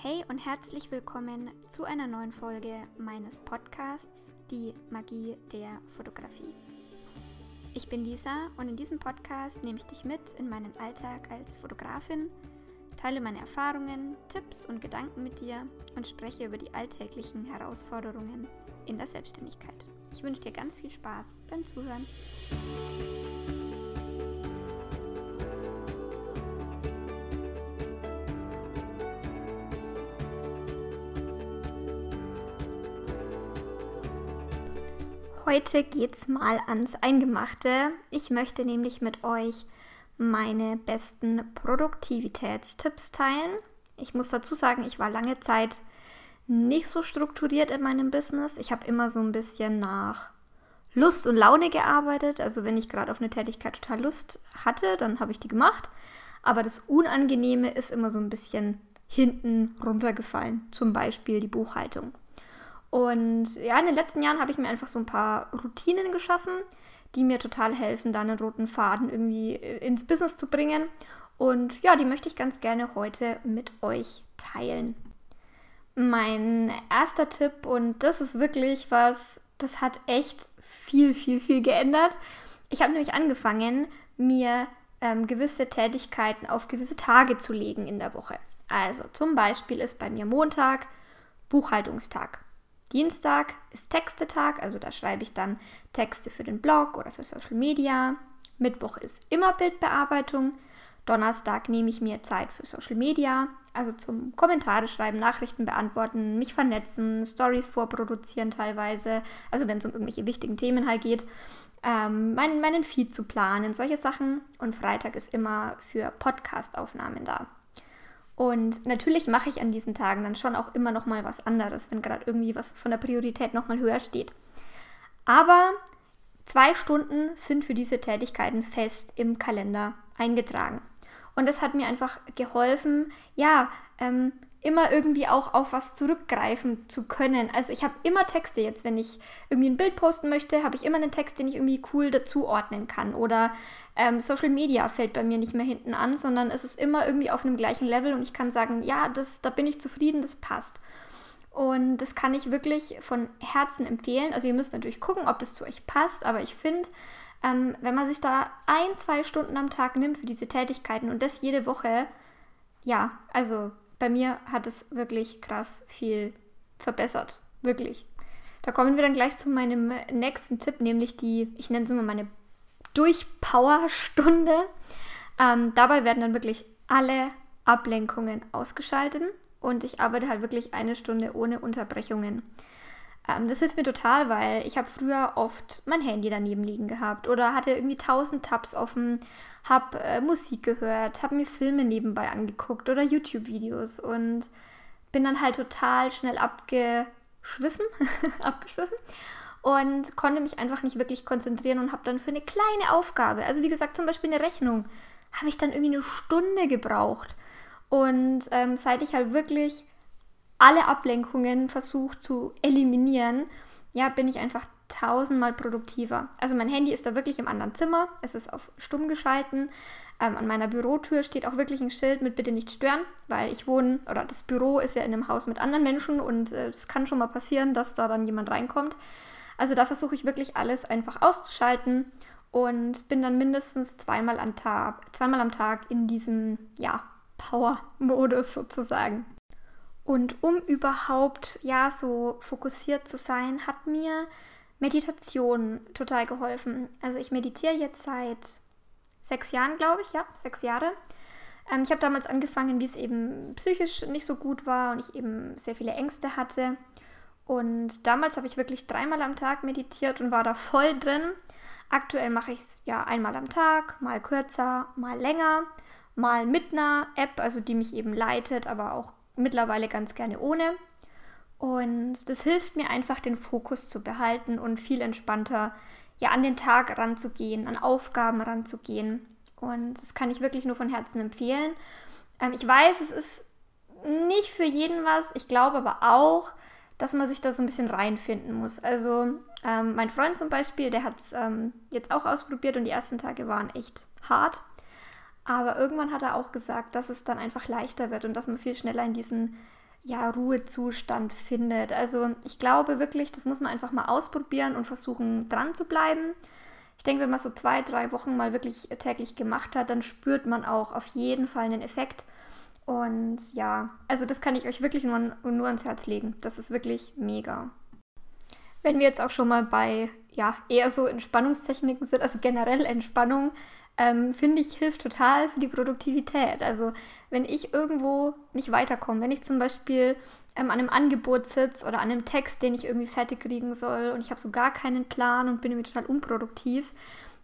Hey und herzlich willkommen zu einer neuen Folge meines Podcasts, die Magie der Fotografie. Ich bin Lisa und in diesem Podcast nehme ich dich mit in meinen Alltag als Fotografin, teile meine Erfahrungen, Tipps und Gedanken mit dir und spreche über die alltäglichen Herausforderungen in der Selbstständigkeit. Ich wünsche dir ganz viel Spaß beim Zuhören. Heute geht's mal ans Eingemachte. Ich möchte nämlich mit euch meine besten Produktivitätstipps teilen. Ich muss dazu sagen, ich war lange Zeit nicht so strukturiert in meinem Business. Ich habe immer so ein bisschen nach Lust und Laune gearbeitet. Also wenn ich gerade auf eine Tätigkeit total Lust hatte, dann habe ich die gemacht. Aber das Unangenehme ist immer so ein bisschen hinten runtergefallen. Zum Beispiel die Buchhaltung. Und ja, in den letzten Jahren habe ich mir einfach so ein paar Routinen geschaffen, die mir total helfen, da einen roten Faden irgendwie äh, ins Business zu bringen. Und ja, die möchte ich ganz gerne heute mit euch teilen. Mein erster Tipp, und das ist wirklich was, das hat echt viel, viel, viel geändert. Ich habe nämlich angefangen, mir ähm, gewisse Tätigkeiten auf gewisse Tage zu legen in der Woche. Also zum Beispiel ist bei mir Montag Buchhaltungstag. Dienstag ist Textetag, also da schreibe ich dann Texte für den Blog oder für Social Media. Mittwoch ist immer Bildbearbeitung. Donnerstag nehme ich mir Zeit für Social Media, also zum Kommentare schreiben, Nachrichten beantworten, mich vernetzen, Stories vorproduzieren teilweise, also wenn es um irgendwelche wichtigen Themen halt geht, ähm, meinen, meinen Feed zu planen, solche Sachen. Und Freitag ist immer für Podcast-Aufnahmen da. Und natürlich mache ich an diesen Tagen dann schon auch immer noch mal was anderes, wenn gerade irgendwie was von der Priorität noch mal höher steht. Aber zwei Stunden sind für diese Tätigkeiten fest im Kalender eingetragen. Und das hat mir einfach geholfen, ja, ähm, immer irgendwie auch auf was zurückgreifen zu können. Also ich habe immer Texte jetzt, wenn ich irgendwie ein Bild posten möchte, habe ich immer einen Text, den ich irgendwie cool dazuordnen kann. Oder ähm, Social Media fällt bei mir nicht mehr hinten an, sondern es ist immer irgendwie auf einem gleichen Level und ich kann sagen, ja, das, da bin ich zufrieden, das passt. Und das kann ich wirklich von Herzen empfehlen. Also ihr müsst natürlich gucken, ob das zu euch passt, aber ich finde, ähm, wenn man sich da ein, zwei Stunden am Tag nimmt für diese Tätigkeiten und das jede Woche, ja, also bei mir hat es wirklich krass viel verbessert. Wirklich. Da kommen wir dann gleich zu meinem nächsten Tipp, nämlich die, ich nenne es immer meine Durchpower-Stunde. Ähm, dabei werden dann wirklich alle Ablenkungen ausgeschaltet und ich arbeite halt wirklich eine Stunde ohne Unterbrechungen. Ähm, das hilft mir total, weil ich habe früher oft mein Handy daneben liegen gehabt oder hatte irgendwie tausend Tabs offen, habe äh, Musik gehört, habe mir Filme nebenbei angeguckt oder YouTube-Videos und bin dann halt total schnell abgeschwiffen, abgeschwiffen und konnte mich einfach nicht wirklich konzentrieren und habe dann für eine kleine Aufgabe, also wie gesagt zum Beispiel eine Rechnung, habe ich dann irgendwie eine Stunde gebraucht. Und ähm, seit ich halt wirklich alle Ablenkungen versucht zu eliminieren, ja, bin ich einfach tausendmal produktiver. Also mein Handy ist da wirklich im anderen Zimmer, es ist auf stumm geschalten. Ähm, an meiner Bürotür steht auch wirklich ein Schild mit Bitte nicht stören, weil ich wohne, oder das Büro ist ja in einem Haus mit anderen Menschen und es äh, kann schon mal passieren, dass da dann jemand reinkommt. Also da versuche ich wirklich alles einfach auszuschalten und bin dann mindestens zweimal am Tag, zweimal am Tag in diesem, ja, Power-Modus sozusagen. Und um überhaupt ja so fokussiert zu sein, hat mir Meditation total geholfen. Also ich meditiere jetzt seit sechs Jahren, glaube ich, ja, sechs Jahre. Ähm, ich habe damals angefangen, wie es eben psychisch nicht so gut war und ich eben sehr viele Ängste hatte. Und damals habe ich wirklich dreimal am Tag meditiert und war da voll drin. Aktuell mache ich es ja einmal am Tag, mal kürzer, mal länger, mal mit einer App, also die mich eben leitet, aber auch mittlerweile ganz gerne ohne. Und das hilft mir einfach, den Fokus zu behalten und viel entspannter ja, an den Tag ranzugehen, an Aufgaben ranzugehen. Und das kann ich wirklich nur von Herzen empfehlen. Ähm, ich weiß, es ist nicht für jeden was. Ich glaube aber auch, dass man sich da so ein bisschen reinfinden muss. Also ähm, mein Freund zum Beispiel, der hat es ähm, jetzt auch ausprobiert und die ersten Tage waren echt hart. Aber irgendwann hat er auch gesagt, dass es dann einfach leichter wird und dass man viel schneller in diesen ja, Ruhezustand findet. Also ich glaube wirklich, das muss man einfach mal ausprobieren und versuchen dran zu bleiben. Ich denke, wenn man so zwei, drei Wochen mal wirklich täglich gemacht hat, dann spürt man auch auf jeden Fall einen Effekt. Und ja, also das kann ich euch wirklich nur, nur ans Herz legen. Das ist wirklich mega. Wenn wir jetzt auch schon mal bei ja, eher so Entspannungstechniken sind, also generell Entspannung, ähm, finde ich, hilft total für die Produktivität. Also wenn ich irgendwo nicht weiterkomme, wenn ich zum Beispiel ähm, an einem Angebot sitze oder an einem Text, den ich irgendwie fertig kriegen soll und ich habe so gar keinen Plan und bin irgendwie total unproduktiv,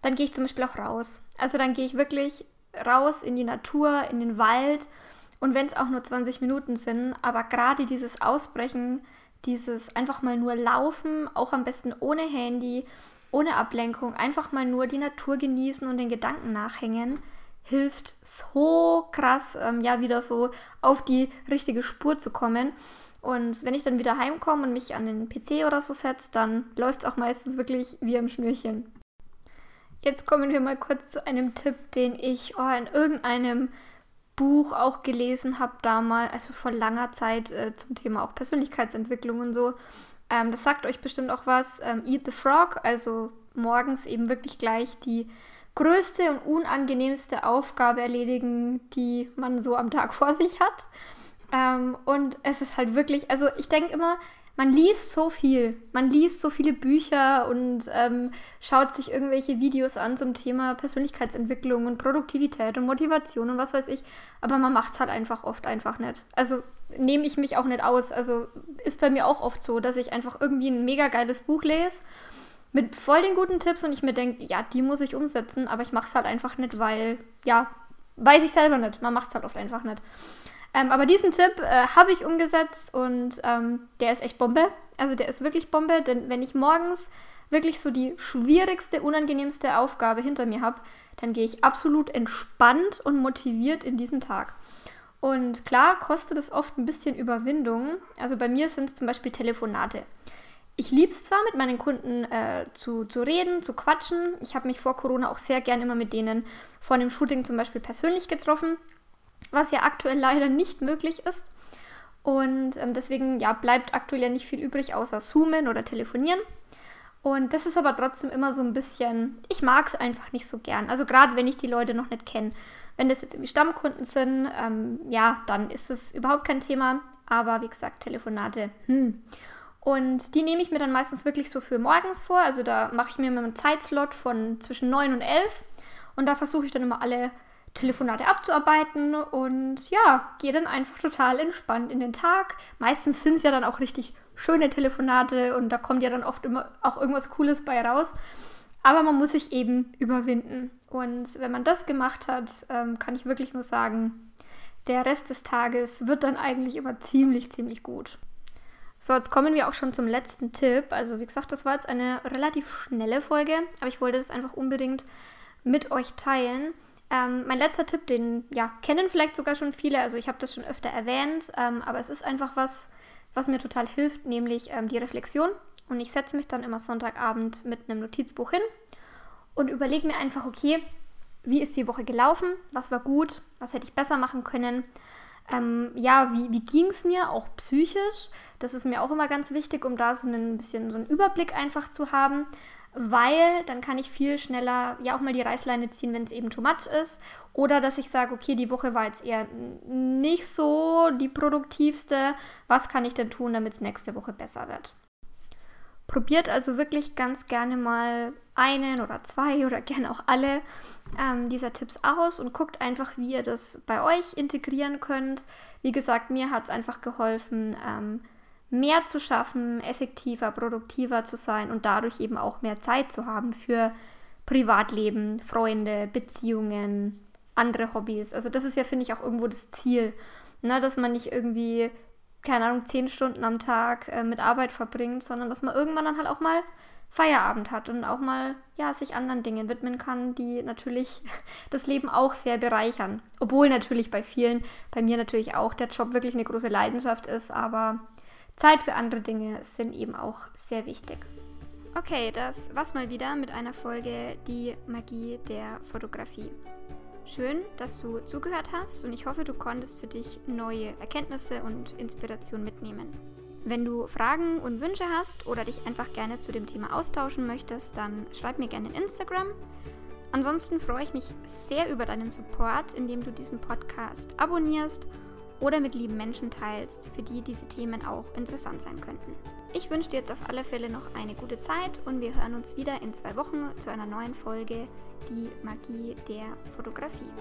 dann gehe ich zum Beispiel auch raus. Also dann gehe ich wirklich raus in die Natur, in den Wald und wenn es auch nur 20 Minuten sind, aber gerade dieses Ausbrechen, dieses einfach mal nur laufen, auch am besten ohne Handy, ohne Ablenkung, einfach mal nur die Natur genießen und den Gedanken nachhängen, hilft so krass, ähm, ja, wieder so auf die richtige Spur zu kommen. Und wenn ich dann wieder heimkomme und mich an den PC oder so setze, dann läuft es auch meistens wirklich wie am Schnürchen. Jetzt kommen wir mal kurz zu einem Tipp, den ich oh, in irgendeinem Buch auch gelesen habe damals, also vor langer Zeit äh, zum Thema auch Persönlichkeitsentwicklung und so. Ähm, das sagt euch bestimmt auch was. Ähm, Eat the Frog, also morgens eben wirklich gleich die größte und unangenehmste Aufgabe erledigen, die man so am Tag vor sich hat. Ähm, und es ist halt wirklich, also ich denke immer, man liest so viel. Man liest so viele Bücher und ähm, schaut sich irgendwelche Videos an zum Thema Persönlichkeitsentwicklung und Produktivität und Motivation und was weiß ich. Aber man macht es halt einfach oft einfach nicht. Also nehme ich mich auch nicht aus. Also ist bei mir auch oft so, dass ich einfach irgendwie ein mega geiles Buch lese mit voll den guten Tipps und ich mir denke, ja, die muss ich umsetzen, aber ich mache es halt einfach nicht, weil, ja, weiß ich selber nicht. Man macht es halt oft einfach nicht. Ähm, aber diesen Tipp äh, habe ich umgesetzt und ähm, der ist echt Bombe. Also der ist wirklich Bombe, denn wenn ich morgens wirklich so die schwierigste, unangenehmste Aufgabe hinter mir habe, dann gehe ich absolut entspannt und motiviert in diesen Tag. Und klar kostet es oft ein bisschen Überwindung. Also bei mir sind es zum Beispiel Telefonate. Ich liebe es zwar, mit meinen Kunden äh, zu, zu reden, zu quatschen. Ich habe mich vor Corona auch sehr gern immer mit denen vor dem Shooting zum Beispiel persönlich getroffen was ja aktuell leider nicht möglich ist. Und ähm, deswegen ja, bleibt aktuell ja nicht viel übrig, außer Zoomen oder telefonieren. Und das ist aber trotzdem immer so ein bisschen, ich mag es einfach nicht so gern. Also gerade wenn ich die Leute noch nicht kenne. Wenn das jetzt irgendwie Stammkunden sind, ähm, ja, dann ist es überhaupt kein Thema. Aber wie gesagt, Telefonate, hm. Und die nehme ich mir dann meistens wirklich so für morgens vor. Also da mache ich mir immer einen Zeitslot von zwischen 9 und 11. Und da versuche ich dann immer alle Telefonate abzuarbeiten und ja, gehe dann einfach total entspannt in den Tag. Meistens sind es ja dann auch richtig schöne Telefonate und da kommt ja dann oft immer auch irgendwas Cooles bei raus. Aber man muss sich eben überwinden. Und wenn man das gemacht hat, ähm, kann ich wirklich nur sagen, der Rest des Tages wird dann eigentlich immer ziemlich, ziemlich gut. So, jetzt kommen wir auch schon zum letzten Tipp. Also, wie gesagt, das war jetzt eine relativ schnelle Folge, aber ich wollte das einfach unbedingt mit euch teilen. Ähm, mein letzter Tipp, den ja, kennen vielleicht sogar schon viele, also ich habe das schon öfter erwähnt, ähm, aber es ist einfach was, was mir total hilft, nämlich ähm, die Reflexion. Und ich setze mich dann immer Sonntagabend mit einem Notizbuch hin und überlege mir einfach, okay, wie ist die Woche gelaufen? Was war gut? Was hätte ich besser machen können? Ähm, ja, wie, wie ging es mir, auch psychisch? Das ist mir auch immer ganz wichtig, um da so ein bisschen so einen Überblick einfach zu haben weil dann kann ich viel schneller ja auch mal die Reißleine ziehen, wenn es eben too much ist. Oder dass ich sage, okay, die Woche war jetzt eher nicht so die produktivste. Was kann ich denn tun, damit es nächste Woche besser wird? Probiert also wirklich ganz gerne mal einen oder zwei oder gerne auch alle ähm, dieser Tipps aus und guckt einfach, wie ihr das bei euch integrieren könnt. Wie gesagt, mir hat es einfach geholfen, ähm, mehr zu schaffen, effektiver, produktiver zu sein und dadurch eben auch mehr Zeit zu haben für Privatleben, Freunde, Beziehungen, andere Hobbys. Also das ist ja, finde ich, auch irgendwo das Ziel, ne? dass man nicht irgendwie, keine Ahnung, zehn Stunden am Tag äh, mit Arbeit verbringt, sondern dass man irgendwann dann halt auch mal Feierabend hat und auch mal ja sich anderen Dingen widmen kann, die natürlich das Leben auch sehr bereichern. Obwohl natürlich bei vielen, bei mir natürlich auch der Job wirklich eine große Leidenschaft ist, aber Zeit für andere Dinge sind eben auch sehr wichtig. Okay, das war's mal wieder mit einer Folge Die Magie der Fotografie. Schön, dass du zugehört hast und ich hoffe, du konntest für dich neue Erkenntnisse und Inspiration mitnehmen. Wenn du Fragen und Wünsche hast oder dich einfach gerne zu dem Thema austauschen möchtest, dann schreib mir gerne in Instagram. Ansonsten freue ich mich sehr über deinen Support, indem du diesen Podcast abonnierst oder mit lieben Menschen teilst, für die diese Themen auch interessant sein könnten. Ich wünsche dir jetzt auf alle Fälle noch eine gute Zeit und wir hören uns wieder in zwei Wochen zu einer neuen Folge Die Magie der Fotografie.